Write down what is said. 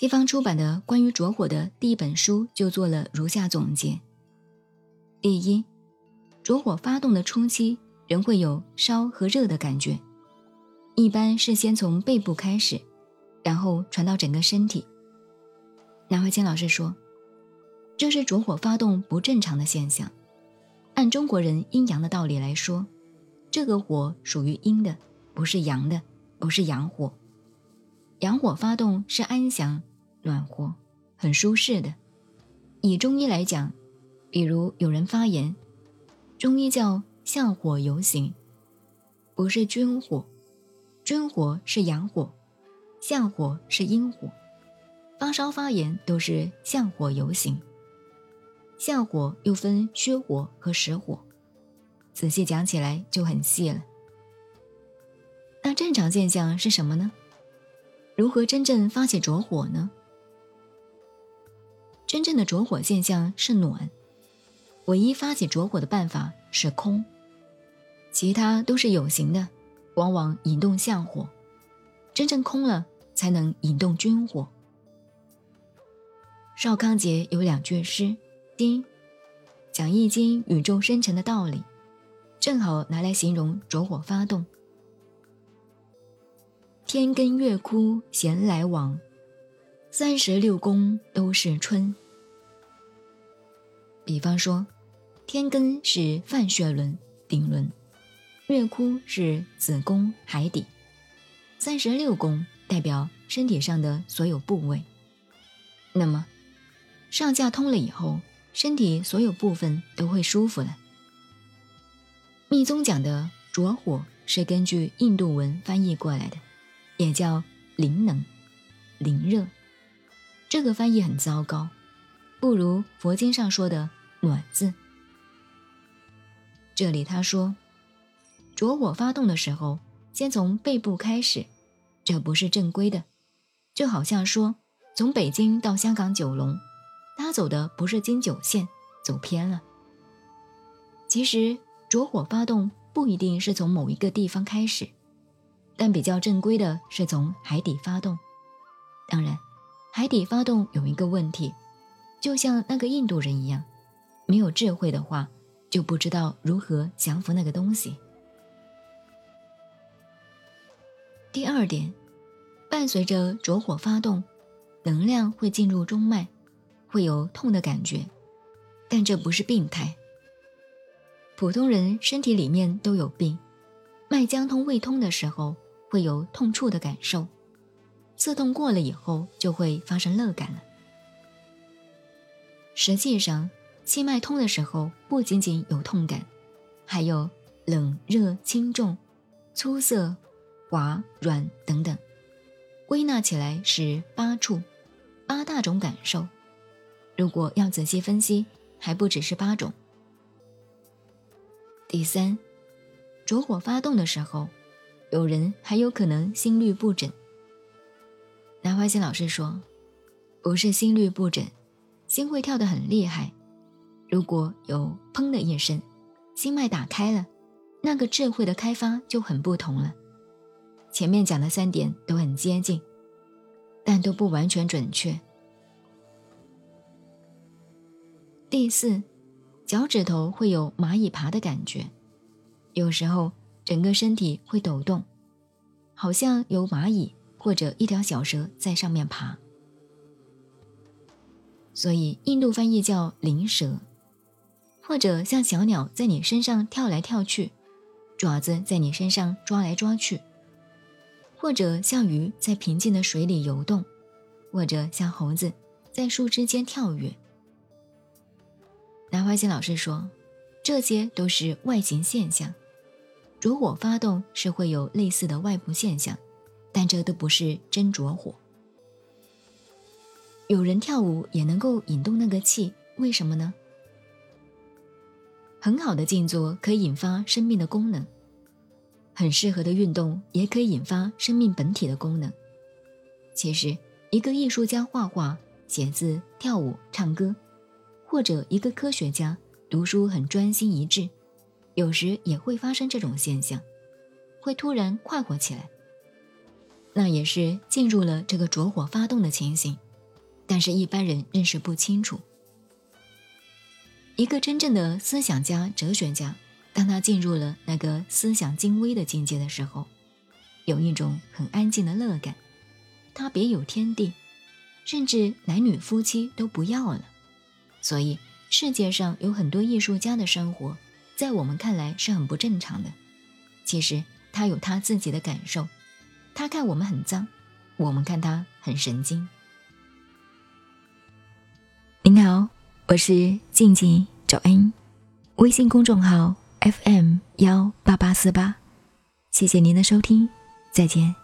西方出版的关于着火的第一本书就做了如下总结：第一，着火发动的初期，人会有烧和热的感觉，一般是先从背部开始，然后传到整个身体。南怀瑾老师说，这是着火发动不正常的现象。按中国人阴阳的道理来说，这个火属于阴的，不是阳的，不是阳火。阳火发动是安详、暖和、很舒适的。以中医来讲，比如有人发炎，中医叫下火游行，不是君火，君火是阳火，下火是阴火。发烧发炎都是下火游行。下火又分虚火和实火，仔细讲起来就很细了。那正常现象是什么呢？如何真正发起着火呢？真正的着火现象是暖，唯一发起着火的办法是空，其他都是有形的，往往引动相火，真正空了才能引动军火。邵康节有两句诗，第讲《易经》宇宙生成的道理，正好拿来形容着火发动。天根月枯闲来往，三十六宫都是春。比方说，天根是泛血轮顶轮，月窟是子宫海底，三十六宫代表身体上的所有部位。那么，上下通了以后，身体所有部分都会舒服了。密宗讲的着火是根据印度文翻译过来的。也叫灵能、灵热，这个翻译很糟糕，不如佛经上说的“暖”字。这里他说，着火发动的时候，先从背部开始，这不是正规的，就好像说从北京到香港九龙，他走的不是京九线，走偏了。其实着火发动不一定是从某一个地方开始。但比较正规的是从海底发动，当然，海底发动有一个问题，就像那个印度人一样，没有智慧的话，就不知道如何降服那个东西。第二点，伴随着着火发动，能量会进入中脉，会有痛的感觉，但这不是病态。普通人身体里面都有病，脉将通未通的时候。会有痛处的感受，刺痛过了以后就会发生乐感了。实际上，气脉通的时候不仅仅有痛感，还有冷、热、轻重、粗涩、滑、软等等，归纳起来是八处，八大种感受。如果要仔细分析，还不只是八种。第三，着火发动的时候。有人还有可能心律不整。南怀瑾老师说，不是心律不整，心会跳得很厉害。如果有砰的一声，心脉打开了，那个智慧的开发就很不同了。前面讲的三点都很接近，但都不完全准确。第四，脚趾头会有蚂蚁爬的感觉，有时候。整个身体会抖动，好像有蚂蚁或者一条小蛇在上面爬，所以印度翻译叫灵蛇，或者像小鸟在你身上跳来跳去，爪子在你身上抓来抓去，或者像鱼在平静的水里游动，或者像猴子在树枝间跳跃。南怀瑾老师说，这些都是外形现象。着火发动是会有类似的外部现象，但这都不是真着火。有人跳舞也能够引动那个气，为什么呢？很好的静坐可以引发生命的功能，很适合的运动也可以引发生命本体的功能。其实，一个艺术家画画、写字、跳舞、唱歌，或者一个科学家读书很专心一致。有时也会发生这种现象，会突然快活起来，那也是进入了这个着火发动的情形，但是一般人认识不清楚。一个真正的思想家、哲学家，当他进入了那个思想精微的境界的时候，有一种很安静的乐感。他别有天地，甚至男女夫妻都不要了。所以世界上有很多艺术家的生活，在我们看来是很不正常的。其实他有他自己的感受，他看我们很脏，我们看他很神经。您好，我是静静找恩，微信公众号 FM 幺八八四八，谢谢您的收听，再见。